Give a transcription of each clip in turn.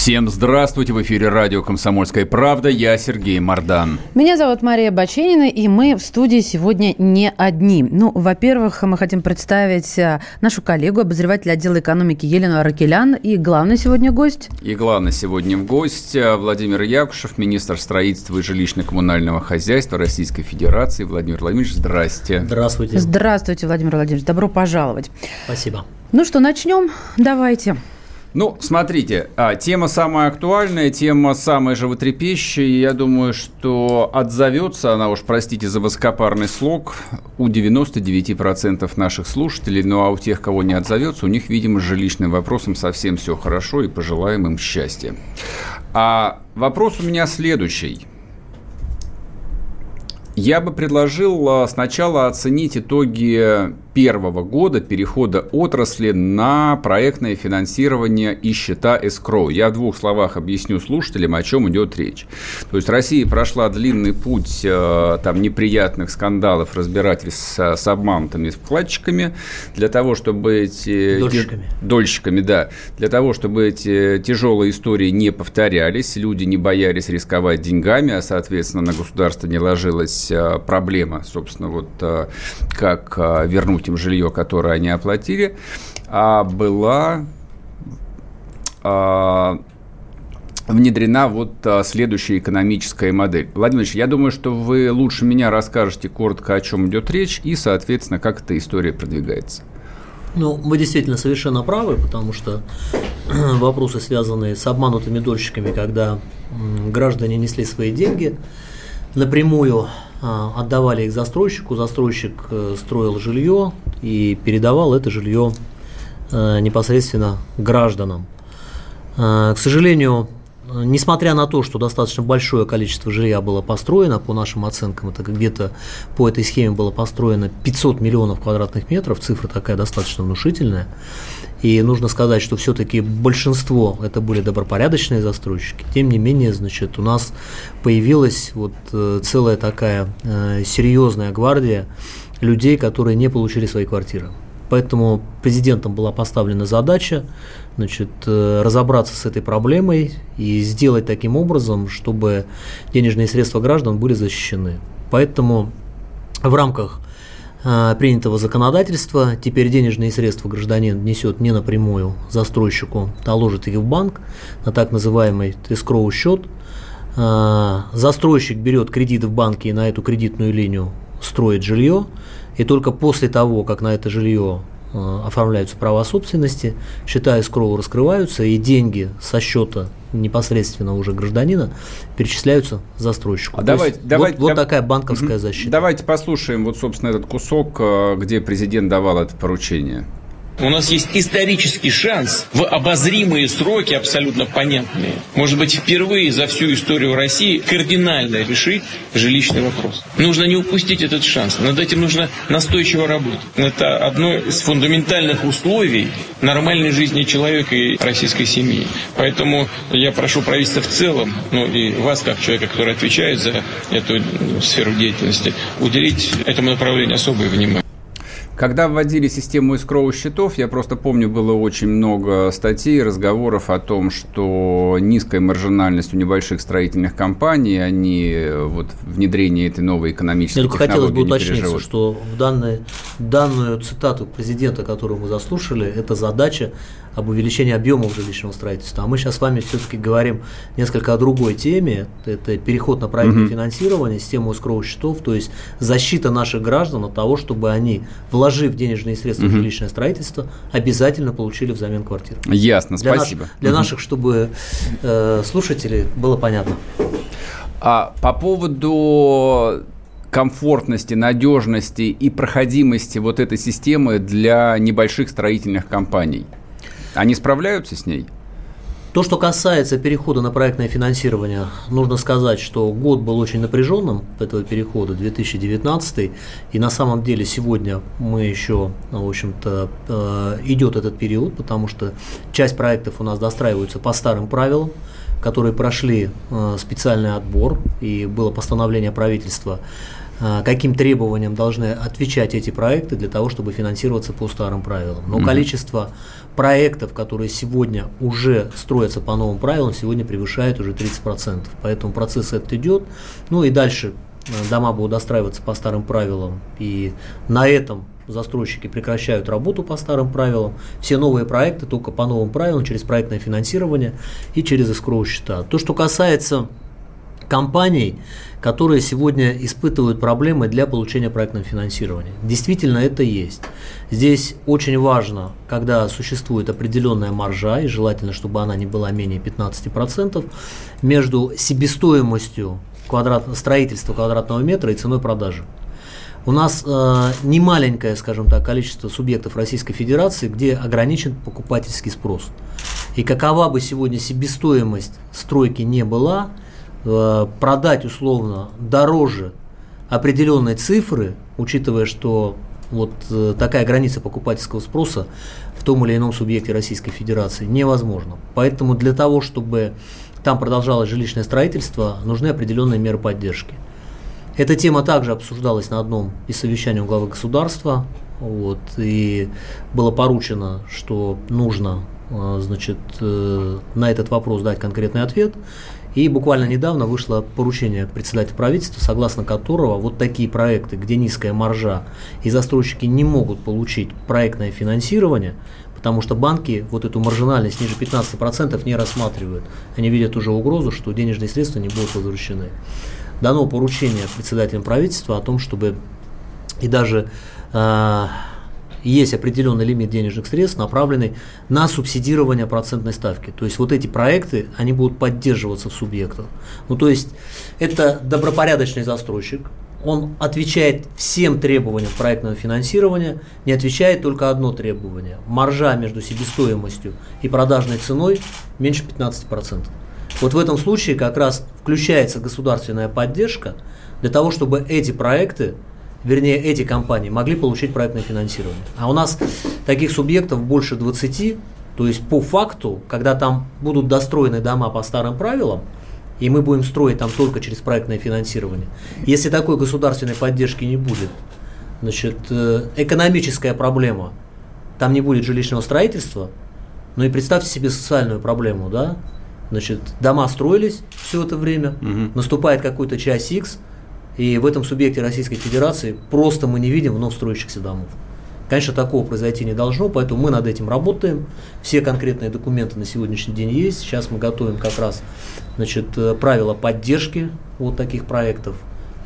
Всем здравствуйте! В эфире радио «Комсомольская правда». Я Сергей Мордан. Меня зовут Мария Баченина, и мы в студии сегодня не одни. Ну, во-первых, мы хотим представить э, нашу коллегу, обозревателя отдела экономики Елену Аракелян, и главный сегодня гость. И главный сегодня гость э, Владимир Якушев, министр строительства и жилищно-коммунального хозяйства Российской Федерации. Владимир Владимирович, здрасте. Здравствуйте. Здравствуйте, Владимир Владимирович. Добро пожаловать. Спасибо. Ну что, начнем? Давайте. Ну, смотрите, а, тема самая актуальная, тема самая животрепещущая. Я думаю, что отзовется она уж, простите за высокопарный слог, у 99% наших слушателей. Ну, а у тех, кого не отзовется, у них, видимо, с жилищным вопросом совсем все хорошо, и пожелаем им счастья. А вопрос у меня следующий. Я бы предложил а, сначала оценить итоги первого года перехода отрасли на проектное финансирование и счета escrow. Я в двух словах объясню слушателям, о чем идет речь. То есть Россия прошла длинный путь э, там, неприятных скандалов, разбирательств с, с обманутыми вкладчиками для того, чтобы эти... Дольщиками. Дольщиками, да. Для того, чтобы эти тяжелые истории не повторялись, люди не боялись рисковать деньгами, а, соответственно, на государство не ложилась э, проблема, собственно, вот э, как вернуть вернуть им жилье, которое они оплатили, а была а, внедрена вот а, следующая экономическая модель. Владимир Ильич, я думаю, что вы лучше меня расскажете коротко, о чем идет речь и, соответственно, как эта история продвигается. Ну, вы действительно совершенно правы, потому что вопросы, связанные с обманутыми дольщиками, когда граждане несли свои деньги напрямую отдавали их застройщику, застройщик э, строил жилье и передавал это жилье э, непосредственно гражданам. Э, к сожалению, несмотря на то, что достаточно большое количество жилья было построено, по нашим оценкам, это где-то по этой схеме было построено 500 миллионов квадратных метров, цифра такая достаточно внушительная, и нужно сказать, что все-таки большинство это были добропорядочные застройщики. Тем не менее, значит, у нас появилась вот э, целая такая э, серьезная гвардия людей, которые не получили свои квартиры. Поэтому президентом была поставлена задача значит, э, разобраться с этой проблемой и сделать таким образом, чтобы денежные средства граждан были защищены. Поэтому в рамках принятого законодательства. Теперь денежные средства гражданин несет не напрямую застройщику, а ложит их в банк на так называемый эскроу счет. Э, застройщик берет кредит в банке и на эту кредитную линию строит жилье. И только после того, как на это жилье Э, оформляются права собственности, счета эскроу раскрываются, и деньги со счета непосредственно уже гражданина перечисляются застройщику. А давайте, есть, давайте, вот, вот такая банковская защита. Давайте послушаем вот, собственно, этот кусок, э, где президент давал это поручение. У нас есть исторический шанс в обозримые сроки, абсолютно понятные, может быть, впервые за всю историю России кардинально решить жилищный вопрос. Нужно не упустить этот шанс. Над этим нужно настойчиво работать. Это одно из фундаментальных условий нормальной жизни человека и российской семьи. Поэтому я прошу правительства в целом, ну и вас, как человека, который отвечает за эту сферу деятельности, уделить этому направлению особое внимание. Когда вводили систему искровых счетов, я просто помню, было очень много статей, разговоров о том, что низкая маржинальность у небольших строительных компаний, они вот внедрение этой новой экономической Только технологии хотелось бы уточниться, что в данной, данную цитату президента, которую мы заслушали, это задача об увеличении объемов жилищного строительства. А мы сейчас с вами все-таки говорим несколько о другой теме. Это переход на проектное угу. финансирование, систему искровых счетов, то есть защита наших граждан от того, чтобы они, вложив денежные средства угу. в жилищное строительство, обязательно получили взамен квартиру. Ясно, для спасибо. Наш, для угу. наших, чтобы э, слушателей было понятно. А по поводу комфортности, надежности и проходимости вот этой системы для небольших строительных компаний – они справляются с ней? То, что касается перехода на проектное финансирование, нужно сказать, что год был очень напряженным этого перехода, 2019, и на самом деле сегодня мы еще, в общем-то, э, идет этот период, потому что часть проектов у нас достраиваются по старым правилам, которые прошли э, специальный отбор, и было постановление правительства а, каким требованиям должны отвечать эти проекты для того, чтобы финансироваться по старым правилам. Но mm-hmm. количество проектов, которые сегодня уже строятся по новым правилам, сегодня превышает уже 30%. Поэтому процесс этот идет. Ну и дальше э, дома будут достраиваться по старым правилам. И на этом застройщики прекращают работу по старым правилам. Все новые проекты только по новым правилам, через проектное финансирование и через escrow счета. То, что касается компаний, которые сегодня испытывают проблемы для получения проектного финансирования. Действительно, это есть. Здесь очень важно, когда существует определенная маржа, и желательно, чтобы она не была менее 15%, между себестоимостью квадрат, строительства квадратного метра и ценой продажи. У нас э, не маленькое, скажем так, количество субъектов Российской Федерации, где ограничен покупательский спрос. И какова бы сегодня себестоимость стройки не была, продать условно дороже определенной цифры, учитывая, что вот э, такая граница покупательского спроса в том или ином субъекте Российской Федерации невозможно. Поэтому для того, чтобы там продолжалось жилищное строительство, нужны определенные меры поддержки. Эта тема также обсуждалась на одном из совещаний у главы государства. Вот, и было поручено, что нужно э, значит, на этот вопрос дать конкретный ответ. И буквально недавно вышло поручение председателя правительства, согласно которого вот такие проекты, где низкая маржа и застройщики не могут получить проектное финансирование, потому что банки вот эту маржинальность ниже 15% не рассматривают. Они видят уже угрозу, что денежные средства не будут возвращены. Дано поручение председателям правительства о том, чтобы и даже э, есть определенный лимит денежных средств, направленный на субсидирование процентной ставки. То есть вот эти проекты, они будут поддерживаться в субъектах. Ну то есть это добропорядочный застройщик, он отвечает всем требованиям проектного финансирования, не отвечает только одно требование. Маржа между себестоимостью и продажной ценой меньше 15%. Вот в этом случае как раз включается государственная поддержка для того, чтобы эти проекты вернее, эти компании могли получить проектное финансирование. А у нас таких субъектов больше 20, то есть по факту, когда там будут достроены дома по старым правилам, и мы будем строить там только через проектное финансирование. Если такой государственной поддержки не будет, значит, э, экономическая проблема, там не будет жилищного строительства, ну и представьте себе социальную проблему, да, значит, дома строились все это время, угу. наступает какой-то час X – и в этом субъекте Российской Федерации просто мы не видим вновь строящихся домов. Конечно, такого произойти не должно, поэтому мы над этим работаем. Все конкретные документы на сегодняшний день есть. Сейчас мы готовим как раз значит, э, правила поддержки вот таких проектов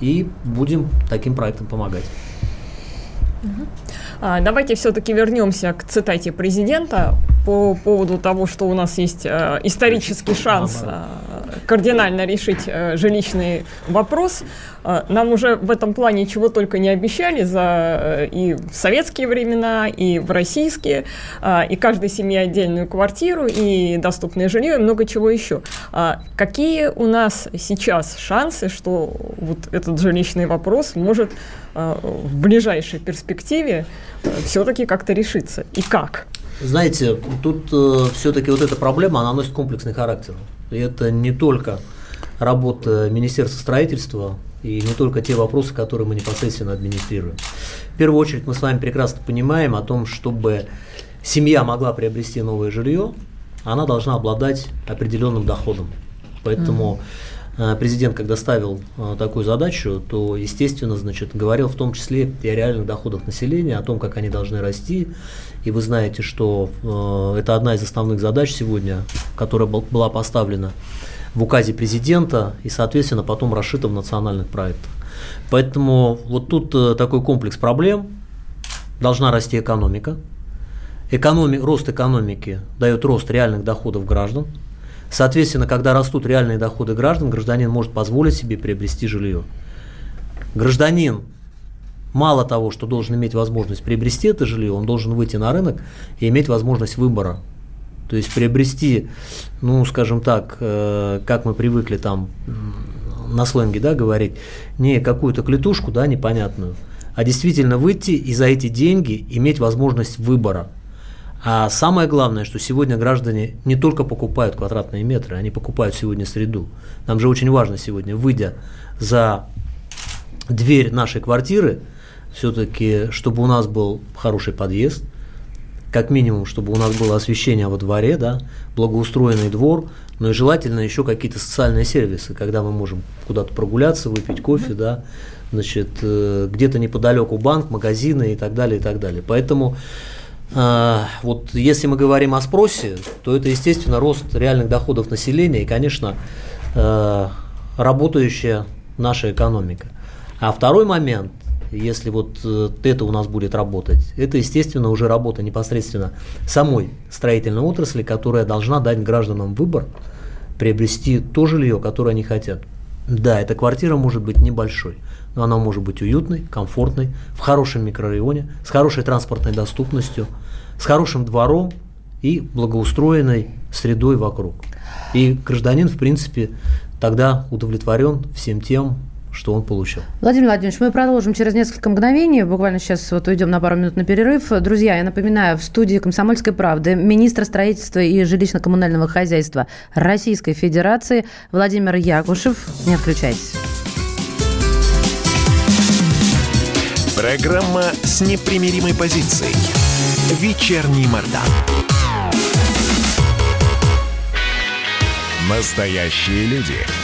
и будем таким проектам помогать. А, давайте все-таки вернемся к цитате президента по поводу того, что у нас есть э, исторический шанс э, кардинально решить э, жилищный вопрос. Э, нам уже в этом плане чего только не обещали за э, и в советские времена, и в российские, и каждой семье отдельную квартиру, и доступное жилье, и много чего еще. Какие у нас сейчас шансы, что вот этот жилищный вопрос может в ближайшей перспективе все-таки как-то решиться? И как? Знаете, тут все-таки вот эта проблема, она носит комплексный характер. И это не только работа Министерства строительства и не только те вопросы, которые мы непосредственно администрируем. В первую очередь мы с вами прекрасно понимаем о том, чтобы семья могла приобрести новое жилье, она должна обладать определенным доходом. Поэтому mm. президент, когда ставил э, такую задачу, то, естественно, значит, говорил в том числе и о реальных доходах населения, о том, как они должны расти, и вы знаете, что э, это одна из основных задач сегодня, которая был, была поставлена в указе президента и, соответственно, потом расшита в национальных проектах. Поэтому вот тут э, такой комплекс проблем. Должна расти экономика. Экономи, рост экономики дает рост реальных доходов граждан. Соответственно, когда растут реальные доходы граждан, гражданин может позволить себе приобрести жилье. Гражданин мало того, что должен иметь возможность приобрести это жилье, он должен выйти на рынок и иметь возможность выбора. То есть приобрести, ну, скажем так, э, как мы привыкли там на сленге, да, говорить, не какую-то клетушку, да, непонятную, а действительно выйти и за эти деньги иметь возможность выбора. А самое главное, что сегодня граждане не только покупают квадратные метры, они покупают сегодня среду. Нам же очень важно сегодня, выйдя за дверь нашей квартиры, все-таки, чтобы у нас был хороший подъезд, как минимум, чтобы у нас было освещение во дворе, да, благоустроенный двор, но и желательно еще какие-то социальные сервисы, когда мы можем куда-то прогуляться, выпить кофе, да, значит, э, где-то неподалеку банк, магазины и так далее, и так далее. Поэтому а, вот если мы говорим о спросе, то это, естественно, рост реальных доходов населения и, конечно, э, работающая наша экономика. А второй момент, если вот это у нас будет работать, это, естественно, уже работа непосредственно самой строительной отрасли, которая должна дать гражданам выбор приобрести то жилье, которое они хотят. Да, эта квартира может быть небольшой, но она может быть уютной, комфортной, в хорошем микрорайоне, с хорошей транспортной доступностью, с хорошим двором и благоустроенной средой вокруг. И гражданин, в принципе, тогда удовлетворен всем тем, что он получил. Владимир Владимирович, мы продолжим через несколько мгновений. Буквально сейчас вот уйдем на пару минут на перерыв. Друзья, я напоминаю, в студии «Комсомольской правды» министр строительства и жилищно-коммунального хозяйства Российской Федерации Владимир Якушев. Не отключайтесь. Программа с непримиримой позицией. Вечерний Мордан. Настоящие люди.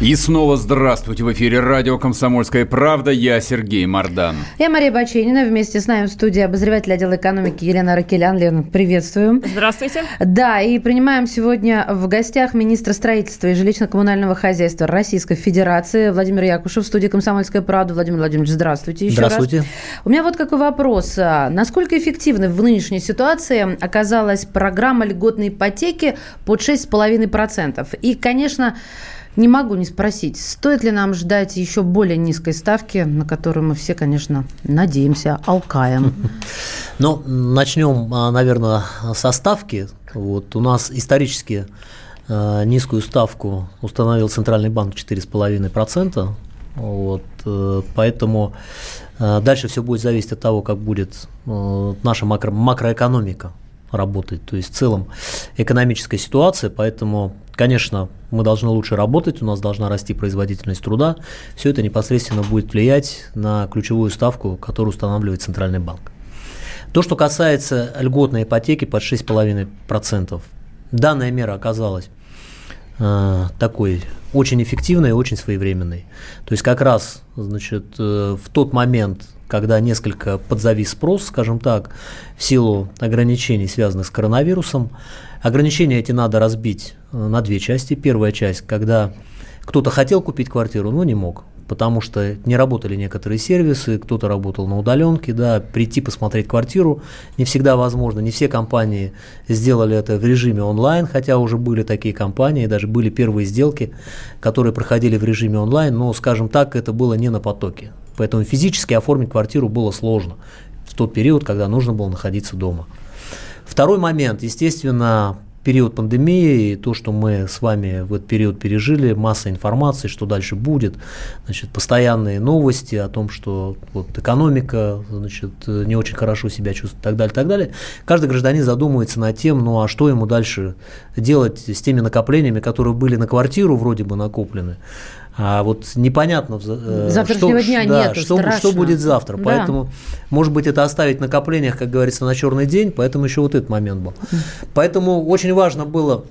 И снова здравствуйте. В эфире радио «Комсомольская правда». Я Сергей Мордан. Я Мария Баченина. Вместе с нами в студии обозреватель отдела экономики Елена Ракелян. Лена, приветствую. Здравствуйте. Да, и принимаем сегодня в гостях министра строительства и жилищно-коммунального хозяйства Российской Федерации Владимир Якушев в студии «Комсомольская правда». Владимир Владимирович, здравствуйте еще Здравствуйте. раз. У меня вот какой вопрос. А Насколько эффективной в нынешней ситуации оказалась программа льготной ипотеки под 6,5%? И, конечно, не могу не спросить, стоит ли нам ждать еще более низкой ставки, на которую мы все, конечно, надеемся, алкаем. Ну, начнем, а, наверное, со ставки. Вот у нас исторически э, низкую ставку установил Центральный банк 4,5%. Вот, э, поэтому э, дальше все будет зависеть от того, как будет наша макро, макроэкономика работать, то есть в целом экономическая ситуация, поэтому, конечно, мы должны лучше работать, у нас должна расти производительность труда, все это непосредственно будет влиять на ключевую ставку, которую устанавливает Центральный банк. То, что касается льготной ипотеки под 6,5%, данная мера оказалась э, такой очень эффективной и очень своевременной. То есть как раз значит, э, в тот момент, когда несколько подзавис спрос, скажем так, в силу ограничений, связанных с коронавирусом. Ограничения эти надо разбить э, на две части. Первая часть, когда кто-то хотел купить квартиру, но не мог, потому что не работали некоторые сервисы, кто-то работал на удаленке, да, прийти посмотреть квартиру не всегда возможно. Не все компании сделали это в режиме онлайн, хотя уже были такие компании, даже были первые сделки, которые проходили в режиме онлайн, но, скажем так, это было не на потоке. Поэтому физически оформить квартиру было сложно в тот период, когда нужно было находиться дома. Второй момент, естественно, период пандемии и то, что мы с вами в этот период пережили, масса информации, что дальше будет, значит, постоянные новости о том, что вот экономика значит, не очень хорошо себя чувствует и так далее, так далее. Каждый гражданин задумывается над тем, ну а что ему дальше делать с теми накоплениями, которые были на квартиру вроде бы накоплены, а вот непонятно, э, Завтрашнего что, дня да, нету, что, что будет завтра. Да. Поэтому, может быть, это оставить накоплениях, как говорится, на черный день, поэтому еще вот этот момент был. Поэтому очень важно было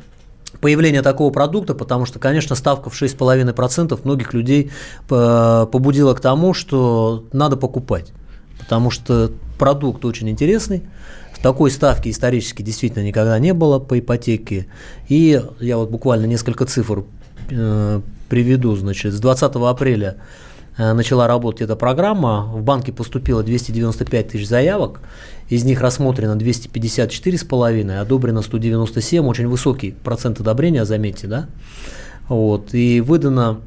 появление такого продукта, потому что, конечно, ставка в 6,5% многих людей э, побудила к тому, что надо покупать, потому что продукт очень интересный, такой ставки исторически действительно никогда не было по ипотеке. И я вот буквально несколько цифр э, приведу, значит, с 20 апреля э, начала работать эта программа, в банке поступило 295 тысяч заявок, из них рассмотрено 254,5, одобрено 197, очень высокий процент одобрения, заметьте, да, вот, и выдано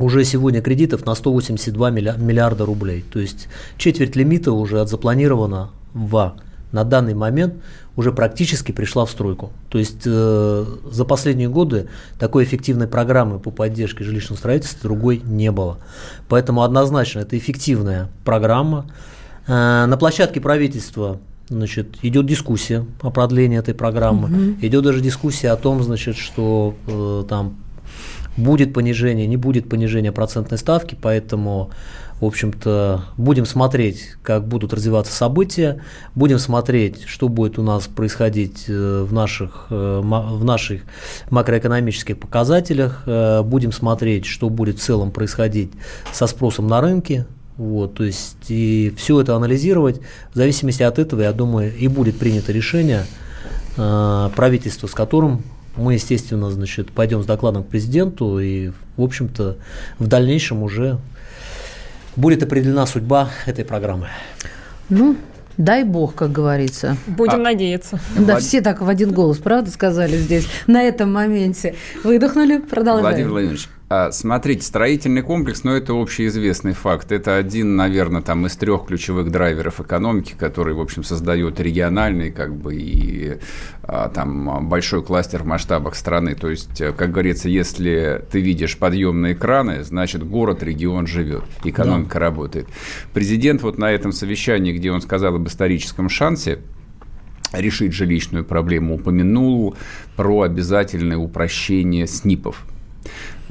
уже сегодня кредитов на 182 миллиарда рублей. То есть четверть лимита уже от запланировано в на данный момент уже практически пришла в стройку. То есть э, за последние годы такой эффективной программы по поддержке жилищного строительства другой не было. Поэтому однозначно это эффективная программа. Э, на площадке правительства значит, идет дискуссия о продлении этой программы. Угу. Идет даже дискуссия о том, значит, что э, там будет понижение, не будет понижения процентной ставки, поэтому, в общем-то, будем смотреть, как будут развиваться события, будем смотреть, что будет у нас происходить э, в наших, э, в наших макроэкономических показателях, э, будем смотреть, что будет в целом происходить со спросом на рынке, вот, то есть и все это анализировать, в зависимости от этого, я думаю, и будет принято решение правительства, с которым мы, естественно, значит, пойдем с докладом к президенту, и, в общем-то, в дальнейшем уже будет определена судьба этой программы. Ну, Дай бог, как говорится. Будем а, надеяться. Да, Влад... все так в один голос, правда, сказали здесь, на этом моменте. Выдохнули, продолжаем. Владимир Владимирович, смотрите, строительный комплекс, но ну, это общеизвестный факт. Это один, наверное, там из трех ключевых драйверов экономики, который, в общем, создает региональный, как бы, и а, там большой кластер в масштабах страны. То есть, э, как говорится, если ты видишь подъемные краны, значит, город, регион живет, экономика да. работает. Президент вот на этом совещании, где он сказал об историческом шансе, решить жилищную проблему, упомянул про обязательное упрощение СНИПов.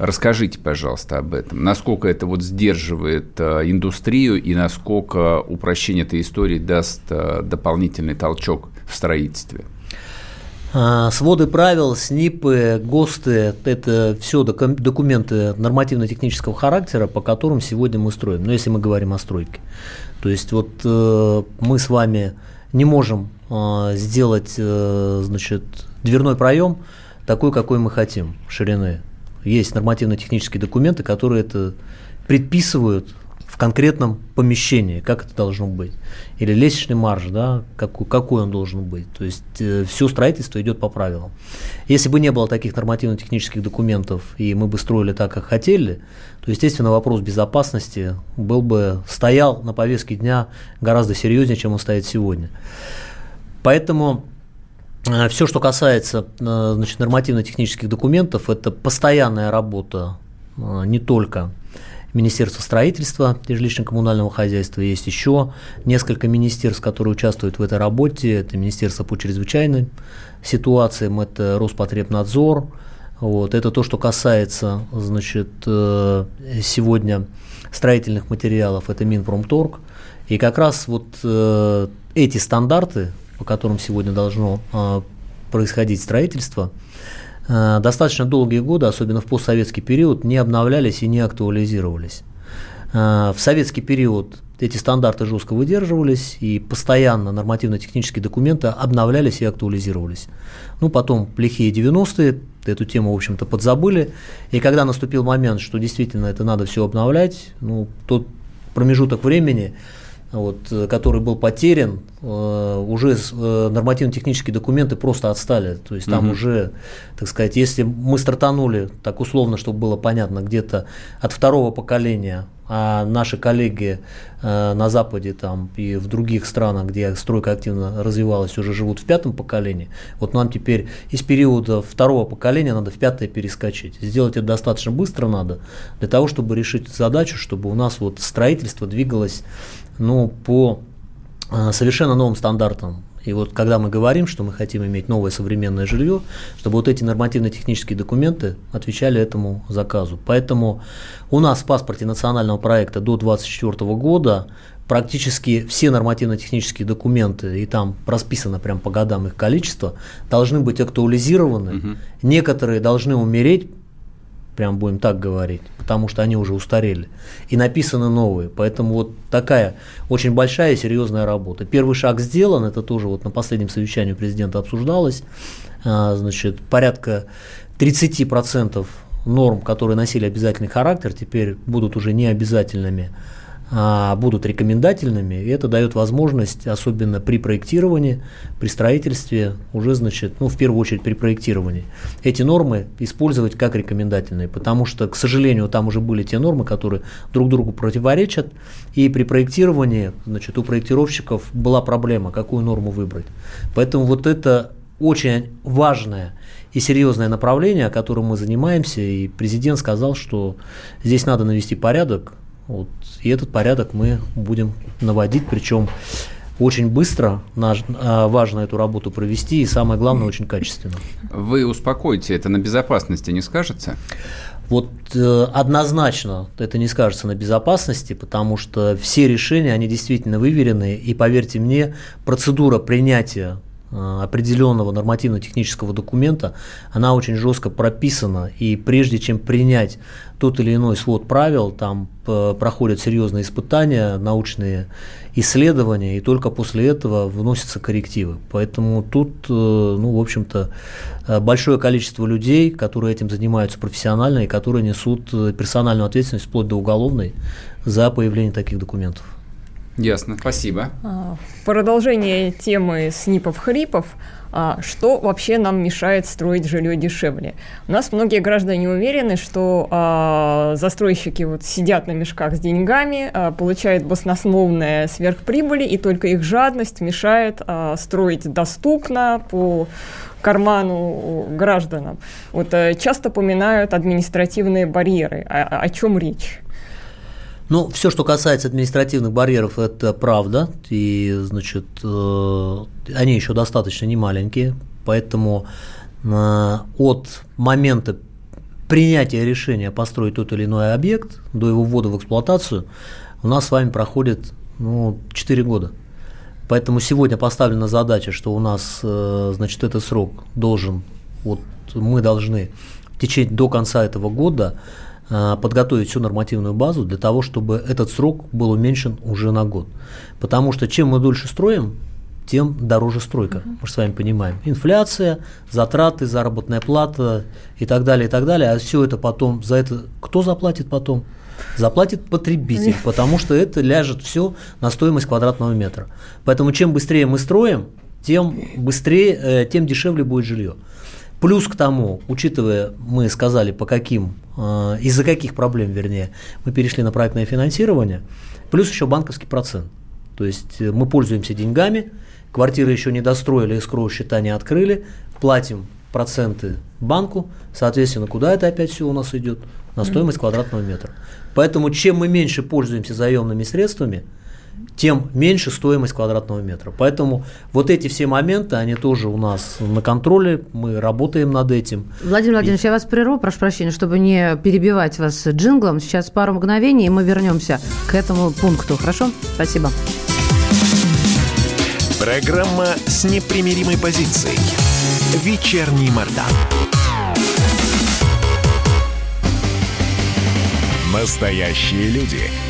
Расскажите, пожалуйста, об этом. Насколько это вот сдерживает э, индустрию и насколько упрощение этой истории даст э, дополнительный толчок в строительстве? А, своды правил, СНИПы, ГОСТы – это все документы нормативно-технического характера, по которым сегодня мы строим, ну, если мы говорим о стройке. То есть вот э, мы с вами не можем э, сделать значит, дверной проем такой, какой мы хотим, ширины есть нормативно-технические документы, которые это предписывают в конкретном помещении, как это должно быть. Или лестничный марш, да, какой, какой он должен быть. То есть э, все строительство идет по правилам. Если бы не было таких нормативно-технических документов, и мы бы строили так, как хотели, то, естественно, вопрос безопасности был бы, стоял на повестке дня гораздо серьезнее, чем он стоит сегодня. Поэтому Все, что касается э, значит, нормативно-технических документов, это постоянная работа э, не только Министерства строительства и жилищно-коммунального хозяйства. Есть еще несколько министерств, которые участвуют в этой работе. Это Министерство по чрезвычайным ситуациям, это Роспотребнадзор. Вот. Это то, что касается значит, сегодня строительных материалов, это Минпромторг. И как раз вот эти стандарты, по которым сегодня должно а, происходить строительство, а, достаточно долгие годы, особенно в постсоветский период, не обновлялись и не актуализировались. А, в советский период эти стандарты жестко выдерживались, и постоянно нормативно-технические документы обновлялись и актуализировались. Ну, потом плохие 90-е, эту тему, в общем-то, подзабыли, и когда наступил момент, что действительно это надо все обновлять, ну, тот промежуток времени, вот, э, который был потерян, э, уже э, нормативно-технические документы просто отстали. То есть там угу. уже, так сказать, если мы стартанули, так условно, чтобы было понятно, где-то от второго поколения, а наши коллеги на Западе там, и в других странах, где стройка активно развивалась, уже живут в пятом поколении, вот нам теперь из периода второго поколения надо в пятое перескочить. Сделать это достаточно быстро надо, для того, чтобы решить задачу, чтобы у нас вот строительство двигалось ну, по а, совершенно новым стандартам. И вот когда мы говорим, что мы хотим иметь новое современное жилье, чтобы вот эти нормативно-технические документы отвечали этому заказу. Поэтому у нас в паспорте национального проекта до 2024 года практически все нормативно-технические документы, и там расписано прям по годам их количество, должны быть актуализированы. Угу. Некоторые должны умереть прям будем так говорить, потому что они уже устарели, и написаны новые. Поэтому вот такая очень большая и серьезная работа. Первый шаг сделан, это тоже вот на последнем совещании президента обсуждалось, а, значит, порядка 30% норм, которые носили обязательный характер, теперь будут уже не обязательными, будут рекомендательными, и это дает возможность, особенно при проектировании, при строительстве, уже, значит, ну, в первую очередь при проектировании, эти нормы использовать как рекомендательные, потому что, к сожалению, там уже были те нормы, которые друг другу противоречат, и при проектировании, значит, у проектировщиков была проблема, какую норму выбрать. Поэтому вот это очень важное и серьезное направление, которым мы занимаемся, и президент сказал, что здесь надо навести порядок, вот, и этот порядок мы будем наводить, причем очень быстро а, важно эту работу провести и самое главное очень качественно. Вы успокойте, это на безопасности не скажется? Вот э, однозначно это не скажется на безопасности, потому что все решения, они действительно выверены, и поверьте мне, процедура принятия определенного нормативно-технического документа, она очень жестко прописана, и прежде чем принять тот или иной свод правил, там э, проходят серьезные испытания, научные исследования, и только после этого вносятся коррективы. Поэтому тут, э, ну, в общем-то, большое количество людей, которые этим занимаются профессионально и которые несут персональную ответственность вплоть до уголовной за появление таких документов. Ясно, спасибо. А, продолжение темы снипов-хрипов. А, что вообще нам мешает строить жилье дешевле? У нас многие граждане уверены, что а, застройщики вот сидят на мешках с деньгами, получают баснословные сверхприбыли, и только их жадность мешает строить доступно по карману гражданам. Вот а, часто поминают административные барьеры. О, о чем речь? Ну, все, что касается административных барьеров, это правда, и, значит, э, они еще достаточно немаленькие, поэтому э, от момента принятия решения построить тот или иной объект до его ввода в эксплуатацию у нас с вами проходит ну, 4 года. Поэтому сегодня поставлена задача, что у нас, э, значит, этот срок должен, вот мы должны в течение до конца этого года подготовить всю нормативную базу для того, чтобы этот срок был уменьшен уже на год. Потому что чем мы дольше строим, тем дороже стройка. Мы же с вами понимаем. Инфляция, затраты, заработная плата и так далее, и так далее. А все это потом, за это кто заплатит потом? Заплатит потребитель, потому что это ляжет все на стоимость квадратного метра. Поэтому чем быстрее мы строим, тем быстрее, э, тем дешевле будет жилье. Плюс к тому, учитывая, мы сказали, по каким, э, из-за каких проблем, вернее, мы перешли на проектное финансирование, плюс еще банковский процент. То есть э, мы пользуемся деньгами, квартиры еще не достроили, эскроу счета не открыли, платим проценты банку, соответственно, куда это опять все у нас идет? На стоимость квадратного метра. Поэтому чем мы меньше пользуемся заемными средствами – тем меньше стоимость квадратного метра. Поэтому вот эти все моменты, они тоже у нас на контроле, мы работаем над этим. Владимир Владимирович, и... я вас прерву, прошу прощения, чтобы не перебивать вас джинглом. Сейчас пару мгновений, и мы вернемся к этому пункту. Хорошо? Спасибо. Программа с непримиримой позицией. Вечерний Мордан. Настоящие люди.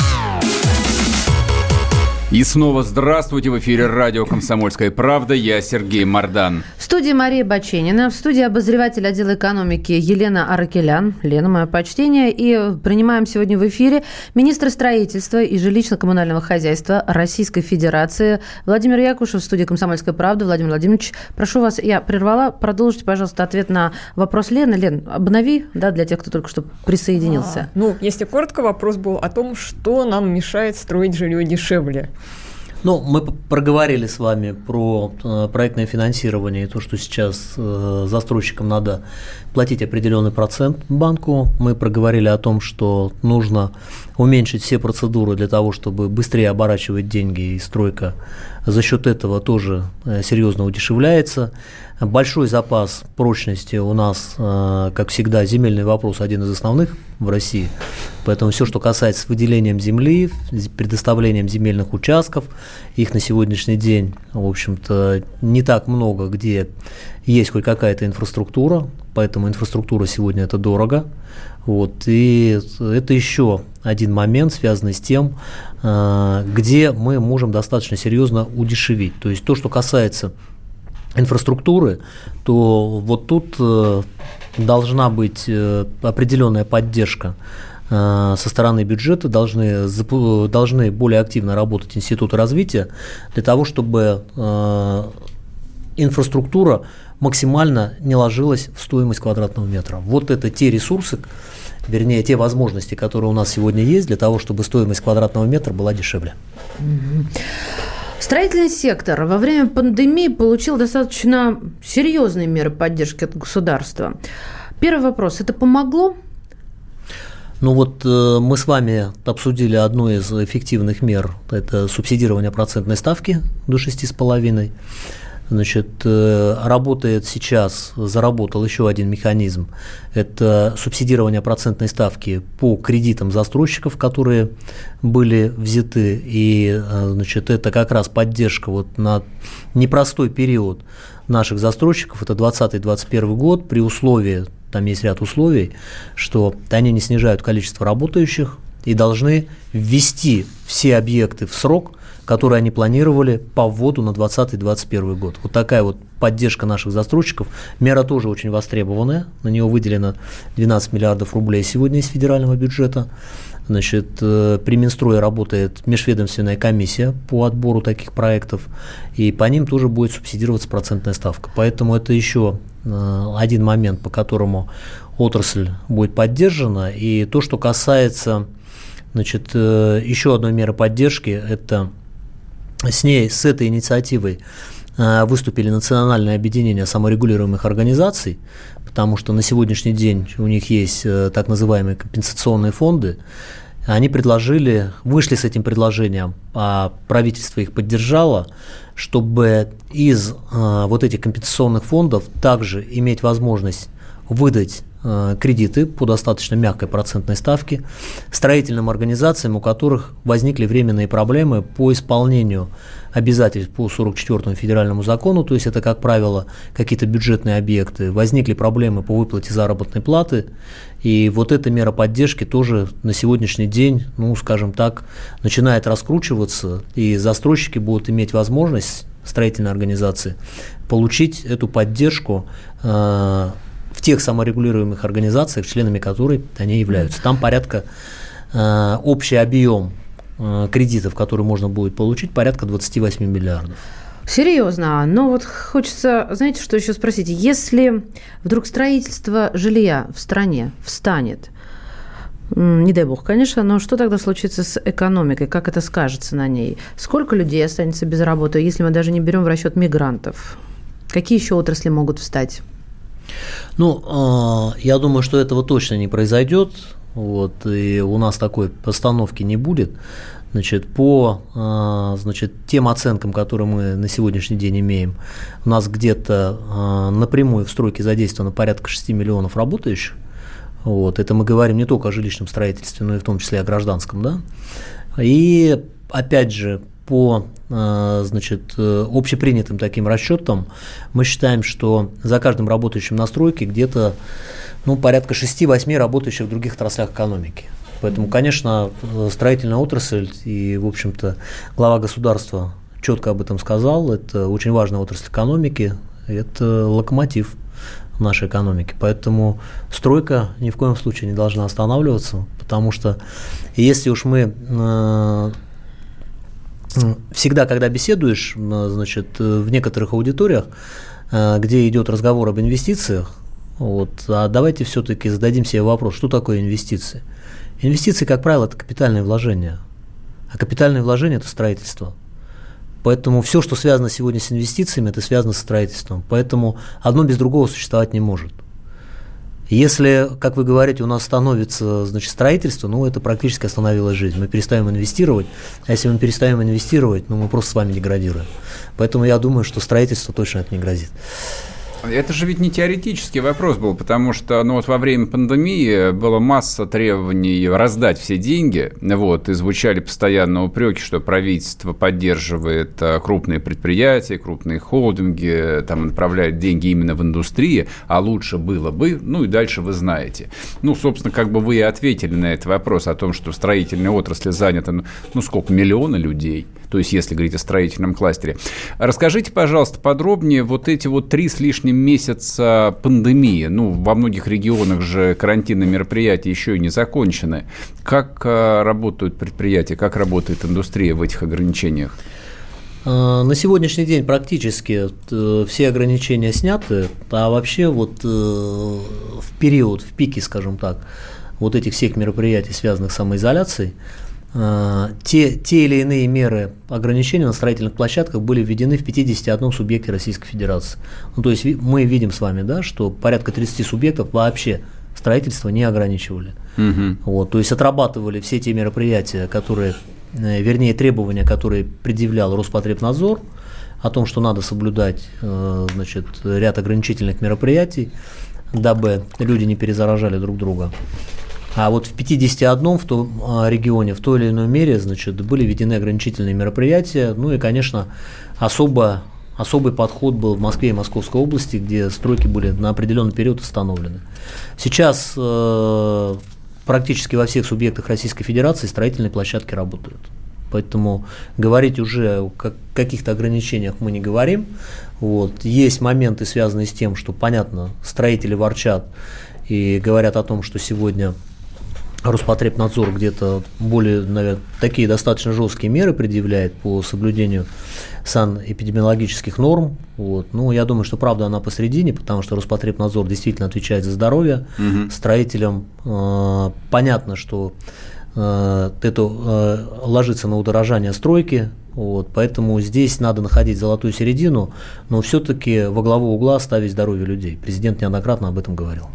И снова здравствуйте в эфире радио «Комсомольская правда». Я Сергей Мордан. Студии Мария Баченина, в студии обозреватель отдела экономики Елена Аракелян. Лена, мое почтение. И принимаем сегодня в эфире министра строительства и жилищно-коммунального хозяйства Российской Федерации Владимир Якушев в студии «Комсомольская правда». Владимир Владимирович, прошу вас, я прервала, продолжите, пожалуйста, ответ на вопрос Лены. Лен, обнови, да, для тех, кто только что присоединился. А, ну, если коротко, вопрос был о том, что нам мешает строить жилье дешевле. Ну, мы проговорили с вами про э, проектное финансирование и то, что сейчас э, застройщикам надо платить определенный процент банку. Мы проговорили о том, что нужно уменьшить все процедуры для того, чтобы быстрее оборачивать деньги, и стройка за счет этого тоже э, серьезно удешевляется. Большой запас прочности у нас, э, как всегда, земельный вопрос один из основных в России. Поэтому все, что касается выделением земли, предоставлением земельных участков, их на сегодняшний день, в общем-то, не так много, где есть хоть какая-то инфраструктура, поэтому инфраструктура сегодня это дорого. Вот, и это еще один момент, связанный с тем, э, где мы можем достаточно серьезно удешевить. То есть то, что касается инфраструктуры, то вот тут э, должна быть э, определенная поддержка со стороны бюджета должны, должны более активно работать институты развития для того, чтобы инфраструктура максимально не ложилась в стоимость квадратного метра. Вот это те ресурсы, вернее, те возможности, которые у нас сегодня есть для того, чтобы стоимость квадратного метра была дешевле. Строительный сектор во время пандемии получил достаточно серьезные меры поддержки от государства. Первый вопрос. Это помогло? Ну вот э, мы с вами обсудили одну из эффективных мер, это субсидирование процентной ставки до 6,5. Значит, э, работает сейчас, заработал еще один механизм. Это субсидирование процентной ставки по кредитам застройщиков, которые были взяты. И э, значит, это как раз поддержка вот на непростой период наших застройщиков. Это 2020-2021 год при условии, там есть ряд условий, что они не снижают количество работающих и должны ввести все объекты в срок – которые они планировали по вводу на 2020-2021 год. Вот такая вот поддержка наших застройщиков. Мера тоже очень востребованная. На нее выделено 12 миллиардов рублей сегодня из федерального бюджета. Значит, э, при Минстрое работает межведомственная комиссия по отбору таких проектов, и по ним тоже будет субсидироваться процентная ставка. Поэтому это еще э, один момент, по которому отрасль будет поддержана. И то, что касается значит, э, еще одной меры поддержки, это с ней, с этой инициативой э, выступили национальное объединение саморегулируемых организаций, потому что на сегодняшний день у них есть э, так называемые компенсационные фонды. Они предложили, вышли с этим предложением, а правительство их поддержало, чтобы из э, вот этих компенсационных фондов также иметь возможность выдать кредиты по достаточно мягкой процентной ставке строительным организациям, у которых возникли временные проблемы по исполнению обязательств по 44 федеральному закону, то есть это, как правило, какие-то бюджетные объекты, возникли проблемы по выплате заработной платы, и вот эта мера поддержки тоже на сегодняшний день, ну, скажем так, начинает раскручиваться, и застройщики будут иметь возможность, строительные организации, получить эту поддержку э, в тех саморегулируемых организациях, членами которой они являются. Там порядка, э, общий объем э, кредитов, которые можно будет получить, порядка 28 миллиардов. Серьезно, но вот хочется, знаете, что еще спросить? Если вдруг строительство жилья в стране встанет, не дай бог, конечно, но что тогда случится с экономикой? Как это скажется на ней? Сколько людей останется без работы, если мы даже не берем в расчет мигрантов? Какие еще отрасли могут встать? Ну, а, я думаю, что этого точно не произойдет. Вот, и у нас такой постановки не будет. Значит, по а, значит, тем оценкам, которые мы на сегодняшний день имеем, у нас где-то а, напрямую в стройке задействовано порядка 6 миллионов работающих. Вот, это мы говорим не только о жилищном строительстве, но и в том числе о гражданском. Да? И опять же, по э, значит, э, общепринятым таким расчетам мы считаем, что за каждым работающим на стройке где-то ну, порядка 6-8 работающих в других отраслях экономики. Поэтому, конечно, строительная отрасль и, в общем-то, глава государства четко об этом сказал, это очень важная отрасль экономики, это локомотив нашей экономики. Поэтому стройка ни в коем случае не должна останавливаться, потому что если уж мы э, всегда, когда беседуешь, значит, в некоторых аудиториях, э, где идет разговор об инвестициях, вот, а давайте все-таки зададим себе вопрос, что такое инвестиции? Инвестиции, как правило, это капитальные вложения. А капитальные вложения – это строительство. Поэтому все, что связано сегодня с инвестициями, это связано с строительством. Поэтому одно без другого существовать не может. Если, как вы говорите, у нас становится значит, строительство, ну, это практически остановилась жизнь. Мы перестаем инвестировать, а если мы перестаем инвестировать, ну, мы просто с вами деградируем. Поэтому я думаю, что строительство точно это не грозит. Это же ведь не теоретический вопрос был, потому что ну, вот во время пандемии была масса требований раздать все деньги, вот, и звучали постоянно упреки, что правительство поддерживает а, крупные предприятия, крупные холдинги, там направляет деньги именно в индустрии, а лучше было бы, ну и дальше вы знаете. Ну, собственно, как бы вы и ответили на этот вопрос о том, что в строительной отрасли занято, ну, ну сколько, миллиона людей – то есть если говорить о строительном кластере. Расскажите, пожалуйста, подробнее вот эти вот три с лишним месяца пандемии. Ну, во многих регионах же карантинные мероприятия еще и не закончены. Как а, работают предприятия, как работает индустрия в этих ограничениях? А, на сегодняшний день практически э, все ограничения сняты, а вообще вот э, в период, в пике, скажем так, вот этих всех мероприятий, связанных с самоизоляцией, те, те или иные меры ограничения на строительных площадках были введены в 51 субъекте Российской Федерации. Ну, то есть мы видим с вами, да, что порядка 30 субъектов вообще строительство не ограничивали. Угу. Вот, то есть отрабатывали все те мероприятия, которые, э, вернее, требования, которые предъявлял Роспотребнадзор, о том, что надо соблюдать э, значит, ряд ограничительных мероприятий, дабы люди не перезаражали друг друга. А вот в 51 в том а, регионе в той или иной мере значит, были введены ограничительные мероприятия. Ну и, конечно, особо, особый подход был в Москве и Московской области, где стройки были на определенный период установлены. Сейчас э, практически во всех субъектах Российской Федерации строительные площадки работают. Поэтому говорить уже о каких-то ограничениях мы не говорим. Вот. Есть моменты, связанные с тем, что, понятно, строители ворчат и говорят о том, что сегодня Роспотребнадзор где-то более, наверное, такие достаточно жесткие меры предъявляет по соблюдению санэпидемиологических норм. Вот. Ну, я думаю, что правда она посередине, потому что Роспотребнадзор действительно отвечает за здоровье. Угу. Строителям э, понятно, что э, это э, ложится на удорожание стройки, вот, поэтому здесь надо находить золотую середину, но все-таки во главу угла ставить здоровье людей. Президент неоднократно об этом говорил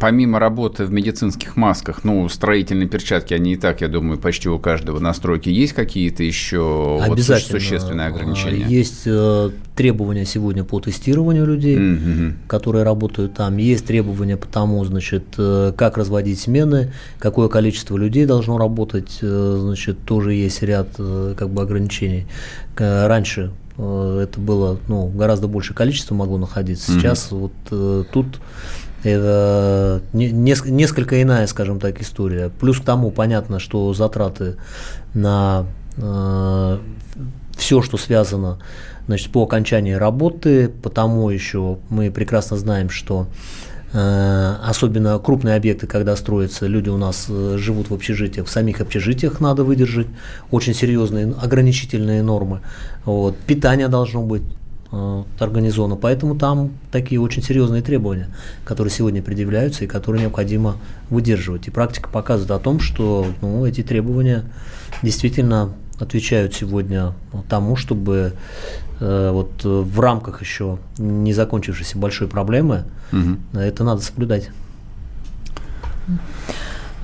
помимо работы в медицинских масках, ну, строительные перчатки, они и так, я думаю, почти у каждого на стройке, есть какие-то еще вот существенные ограничения? Есть э, требования сегодня по тестированию людей, mm-hmm. которые работают там, есть требования по тому, значит, э, как разводить смены, какое количество людей должно работать, э, значит, тоже есть ряд как бы ограничений. Раньше это было ну, гораздо большее количество могло находиться. Сейчас mm-hmm. вот тут это несколько иная, скажем так, история. Плюс к тому понятно, что затраты на э, все, что связано значит, по окончании работы, потому еще мы прекрасно знаем, что э, особенно крупные объекты, когда строятся, люди у нас э, живут в общежитиях, в самих общежитиях надо выдержать очень серьезные ограничительные нормы. Вот. Питание должно быть организовано. Поэтому там такие очень серьезные требования, которые сегодня предъявляются и которые необходимо выдерживать. И практика показывает о том, что ну, эти требования действительно отвечают сегодня тому, чтобы э, вот в рамках еще не закончившейся большой проблемы угу. это надо соблюдать.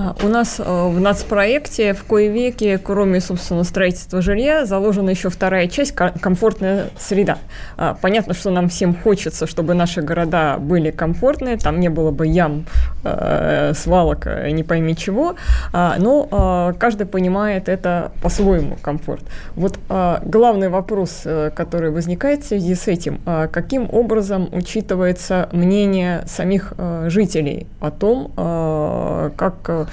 А, у нас э, в нацпроекте в кое веке, кроме, собственно, строительства жилья, заложена еще вторая часть – комфортная среда. А, понятно, что нам всем хочется, чтобы наши города были комфортные, там не было бы ям, э, свалок, э, не пойми чего, а, но каждый понимает это по-своему комфорт. Вот главный вопрос, который возникает в связи с этим, каким образом учитывается мнение самих жителей о том, как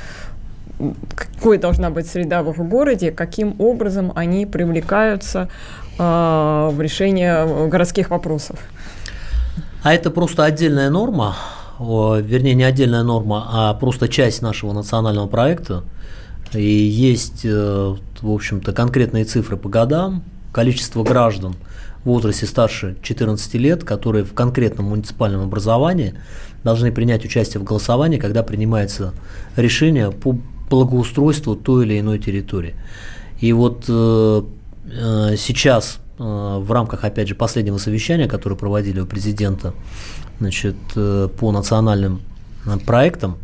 какой должна быть среда в их городе, каким образом они привлекаются э, в решение городских вопросов. А это просто отдельная норма, вернее не отдельная норма, а просто часть нашего национального проекта. И есть, э, в общем-то, конкретные цифры по годам, количество граждан в возрасте старше 14 лет, которые в конкретном муниципальном образовании должны принять участие в голосовании, когда принимается решение по благоустройству той или иной территории. И вот э, э, сейчас в рамках, опять же, последнего совещания, которое проводили у президента значит, по национальным проектам,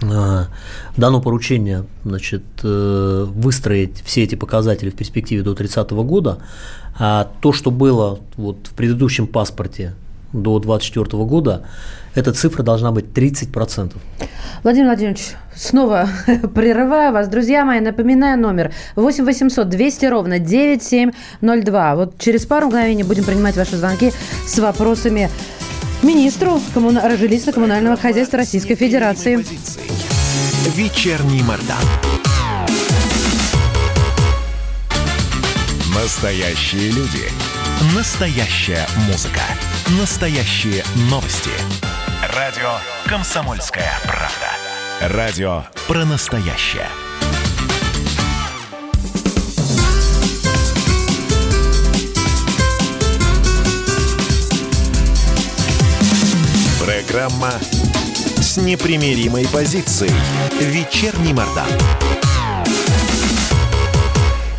дано поручение значит, выстроить все эти показатели в перспективе до 30 года. А то, что было вот в предыдущем паспорте до 2024 года, эта цифра должна быть 30%. Владимир Владимирович, снова прерываю вас. Друзья мои, напоминаю номер 8 800 200 ровно 9702. Вот через пару мгновений будем принимать ваши звонки с вопросами министру коммуна... жилищно-коммунального хозяйства Российской Федерации. Вечерний Мордан. Настоящие люди. Настоящая музыка. Настоящие новости. Радио «Комсомольская правда». Радио про настоящее. Программа с непримиримой позицией. Вечерний Мордан.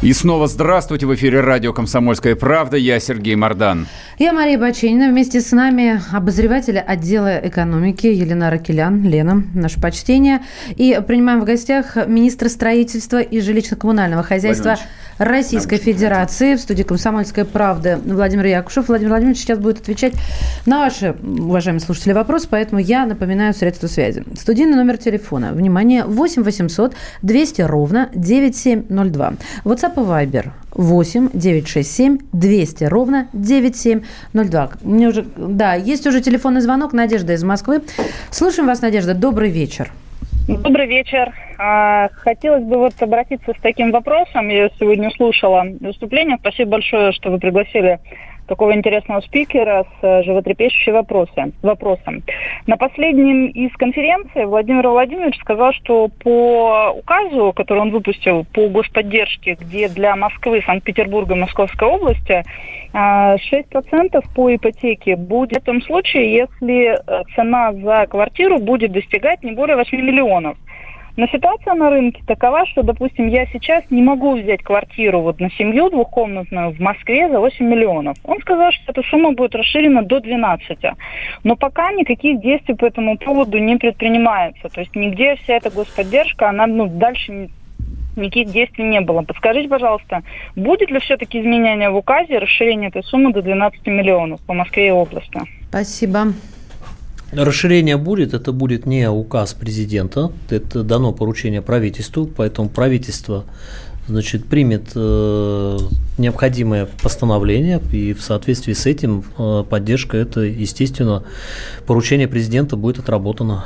И снова здравствуйте. В эфире радио «Комсомольская правда». Я Сергей Мордан. Я Мария Баченина. Вместе с нами обозреватель отдела экономики Елена Ракелян. Лена, наше почтение. И принимаем в гостях министра строительства и жилищно-коммунального хозяйства Российской Федерации. В студии «Комсомольская правда» Владимир Якушев. Владимир Владимирович сейчас будет отвечать на ваши, уважаемые слушатели, вопросы, поэтому я напоминаю средства связи. Студийный номер телефона. Внимание, 8 800 200 ровно 9702. WhatsApp и Viber 8 967 200 ровно 9702. Мне уже, да, есть уже телефонный звонок. Надежда из Москвы. Слушаем вас, Надежда. Добрый вечер. Добрый вечер. А, хотелось бы вот обратиться с таким вопросом. Я сегодня слушала выступление. Спасибо большое, что вы пригласили такого интересного спикера с э, животрепещущим вопросом. вопросом. На последнем из конференций Владимир Владимирович сказал, что по указу, который он выпустил по господдержке, где для Москвы, Санкт-Петербурга, Московской области 6% э, по ипотеке будет в том случае, если э, цена за квартиру будет достигать не более 8 миллионов. Но ситуация на рынке такова, что, допустим, я сейчас не могу взять квартиру вот на семью двухкомнатную в Москве за 8 миллионов. Он сказал, что эта сумма будет расширена до 12. Но пока никаких действий по этому поводу не предпринимается. То есть нигде вся эта господдержка, она ну, дальше никаких действий не было. Подскажите, пожалуйста, будет ли все-таки изменение в указе, расширение этой суммы до 12 миллионов по Москве и области? Спасибо. Расширение будет, это будет не указ президента, это дано поручение правительству, поэтому правительство значит, примет э, необходимое постановление, и в соответствии с этим э, поддержка, это, естественно, поручение президента будет отработано.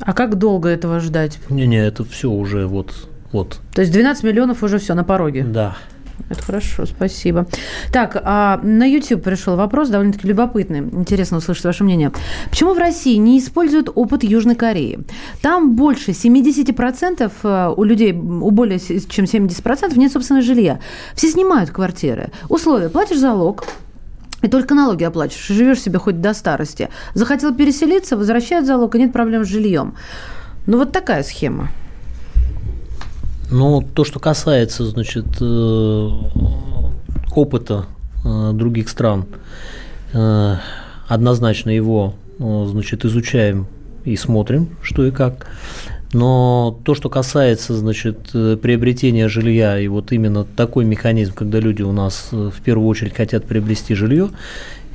А как долго этого ждать? Не-не, это все уже вот, вот. То есть 12 миллионов уже все на пороге? Да. Это хорошо, спасибо. Так, а на YouTube пришел вопрос, довольно-таки любопытный. Интересно услышать ваше мнение. Почему в России не используют опыт Южной Кореи? Там больше 70% э, у людей, у более чем 70% нет собственного жилья. Все снимают квартиры. Условия. Платишь залог, и только налоги оплачиваешь, живешь себе хоть до старости. Захотел переселиться, возвращают залог, и нет проблем с жильем. Ну, вот такая схема. Ну, то, что касается, значит, э, опыта э, других стран, э, однозначно его, значит, изучаем и смотрим, что и как. Но то, что касается, значит, приобретения жилья и вот именно такой механизм, когда люди у нас в первую очередь хотят приобрести жилье,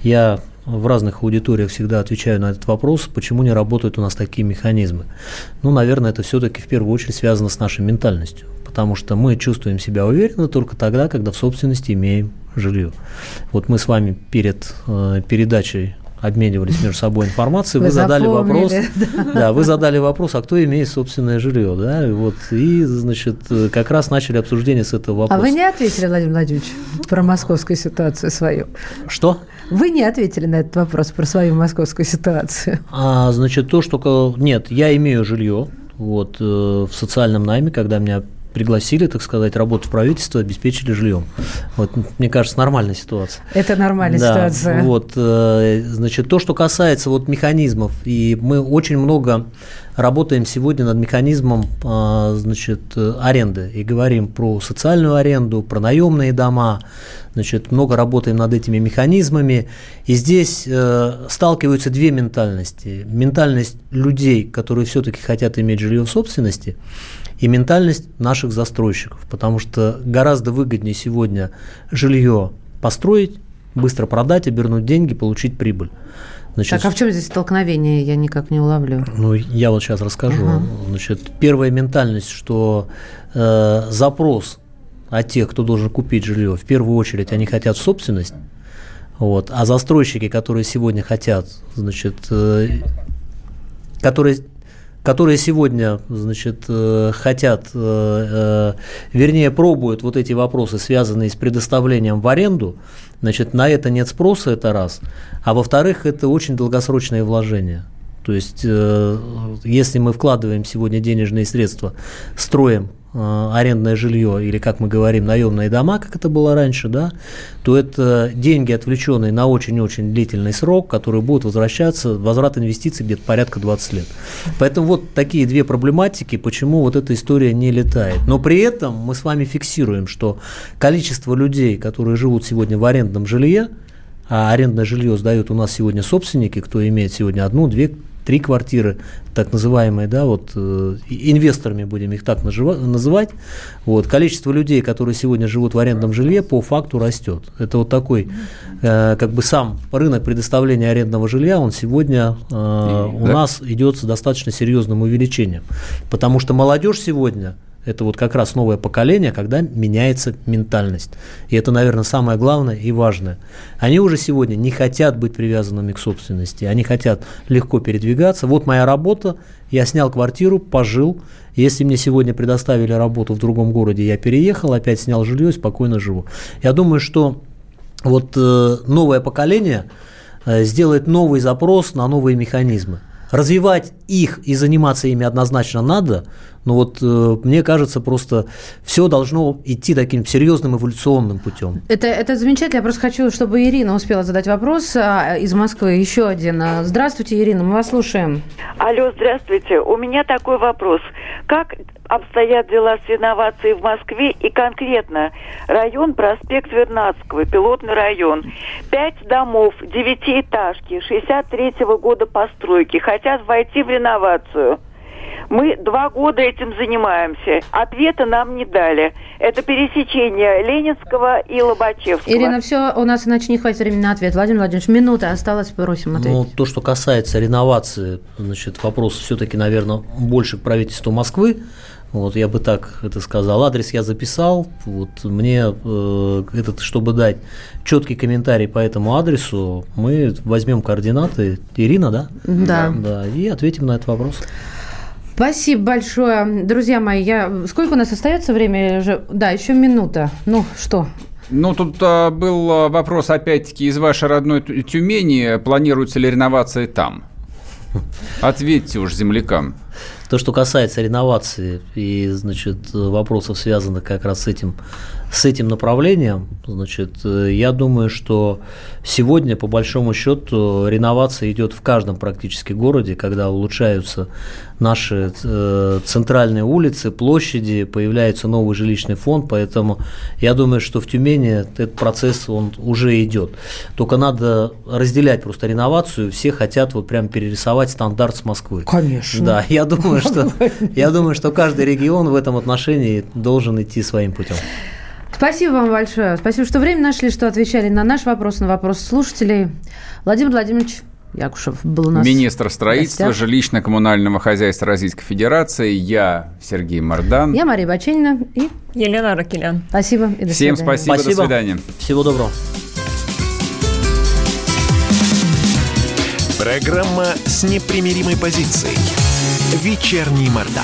я в разных аудиториях всегда отвечаю на этот вопрос, почему не работают у нас такие механизмы. Ну, наверное, это все-таки в первую очередь связано с нашей ментальностью, потому что мы чувствуем себя уверенно только тогда, когда в собственности имеем жилье. Вот мы с вами перед э, передачей обменивались между собой информацией, вы, вы задали вопрос, да. да, вы задали вопрос, а кто имеет собственное жилье, да, вот, и, значит, как раз начали обсуждение с этого вопроса. А вы не ответили, Владимир Владимирович, про московскую ситуацию свою? Что? Вы не ответили на этот вопрос про свою московскую ситуацию. А, значит, то, что... Нет, я имею жилье, вот, э, в социальном найме, когда меня пригласили, так сказать, работу в правительство, обеспечили жильем. Вот, мне кажется, нормальная ситуация. Это нормальная да, ситуация. Вот, э, значит, то, что касается вот механизмов, и мы очень много работаем сегодня над механизмом а, значит, аренды и говорим про социальную аренду, про наемные дома, значит, много работаем над этими механизмами. И здесь э, сталкиваются две ментальности. Ментальность людей, которые все-таки хотят иметь жилье в собственности, и ментальность наших застройщиков, потому что гораздо выгоднее сегодня жилье построить, быстро продать, обернуть деньги, получить прибыль. Значит, так, а в чем здесь столкновение? Я никак не уловлю. Ну, я вот сейчас расскажу. Ага. Значит, первая ментальность, что э, запрос от тех, кто должен купить жилье, в первую очередь они хотят собственность, вот, а застройщики, которые сегодня хотят, значит, э, которые которые сегодня, значит, э, хотят, э, э, вернее, пробуют вот эти вопросы, связанные с предоставлением в аренду, значит, на это нет спроса, это раз. А во-вторых, это очень долгосрочные вложения. То есть, если мы вкладываем сегодня денежные средства, строим арендное жилье или, как мы говорим, наемные дома, как это было раньше, да, то это деньги, отвлеченные на очень-очень длительный срок, которые будут возвращаться, возврат инвестиций где-то порядка 20 лет. Поэтому вот такие две проблематики, почему вот эта история не летает. Но при этом мы с вами фиксируем, что количество людей, которые живут сегодня в арендном жилье, а арендное жилье сдают у нас сегодня собственники, кто имеет сегодня одну, две, три квартиры, так называемые, да, вот э, инвесторами будем их так называть, вот, количество людей, которые сегодня живут в арендном жилье, по факту растет. Это вот такой, э, как бы сам рынок предоставления арендного жилья, он сегодня э, у да. нас идет с достаточно серьезным увеличением, потому что молодежь сегодня это вот как раз новое поколение, когда меняется ментальность. И это, наверное, самое главное и важное. Они уже сегодня не хотят быть привязанными к собственности, они хотят легко передвигаться. Вот моя работа, я снял квартиру, пожил. Если мне сегодня предоставили работу в другом городе, я переехал, опять снял жилье и спокойно живу. Я думаю, что вот э, новое поколение э, сделает новый запрос на новые механизмы. Развивать их и заниматься ими однозначно надо, но вот э, мне кажется, просто все должно идти таким серьезным эволюционным путем. Это, это замечательно. Я просто хочу, чтобы Ирина успела задать вопрос а, из Москвы. Еще один. Здравствуйте, Ирина, мы вас слушаем. Алло, здравствуйте. У меня такой вопрос. Как обстоят дела с реновацией в Москве и конкретно район проспект Вернадского, пилотный район. Пять домов, девятиэтажки, 63-го года постройки, хотят войти в реновацию. Мы два года этим занимаемся. Ответа нам не дали. Это пересечение Ленинского и Лобачевского. Ирина, все, у нас иначе не хватит времени на ответ. Владимир Владимирович, минута осталась, просим ответить. Ну, то, что касается реновации, значит, вопрос все-таки, наверное, больше к правительству Москвы. Вот я бы так это сказал. Адрес я записал. Вот мне э, этот, чтобы дать четкий комментарий по этому адресу, мы возьмем координаты Ирина, да? Да. Да, и ответим на этот вопрос. Спасибо большое. Друзья мои, я... сколько у нас остается время? Да, еще минута. Ну, что, ну, тут а, был а, вопрос, опять-таки, из вашей родной Тюмени. Планируется ли реновация там? Ответьте уж землякам. То, что касается реновации и, значит, вопросов, связанных как раз с этим, с этим направлением, значит, я думаю, что сегодня, по большому счету, реновация идет в каждом практически городе, когда улучшаются наши э, центральные улицы, площади, появляется новый жилищный фонд, поэтому я думаю, что в Тюмени этот процесс он уже идет. Только надо разделять просто реновацию, все хотят вот прям перерисовать стандарт с Москвы. Конечно. Да, я думаю, что я думаю, что каждый регион в этом отношении должен идти своим путем. Спасибо вам большое. Спасибо, что время нашли, что отвечали на наш вопрос, на вопрос слушателей. Владимир Владимирович, Якушев был у нас. Министр строительства, жилищно-коммунального хозяйства Российской Федерации. Я Сергей Мордан. Я Мария Баченина и Елена Ракелян. Спасибо и до Всем свидания. спасибо, спасибо, до свидания. Всего доброго. Программа с непримиримой позицией. Вечерний Мордан.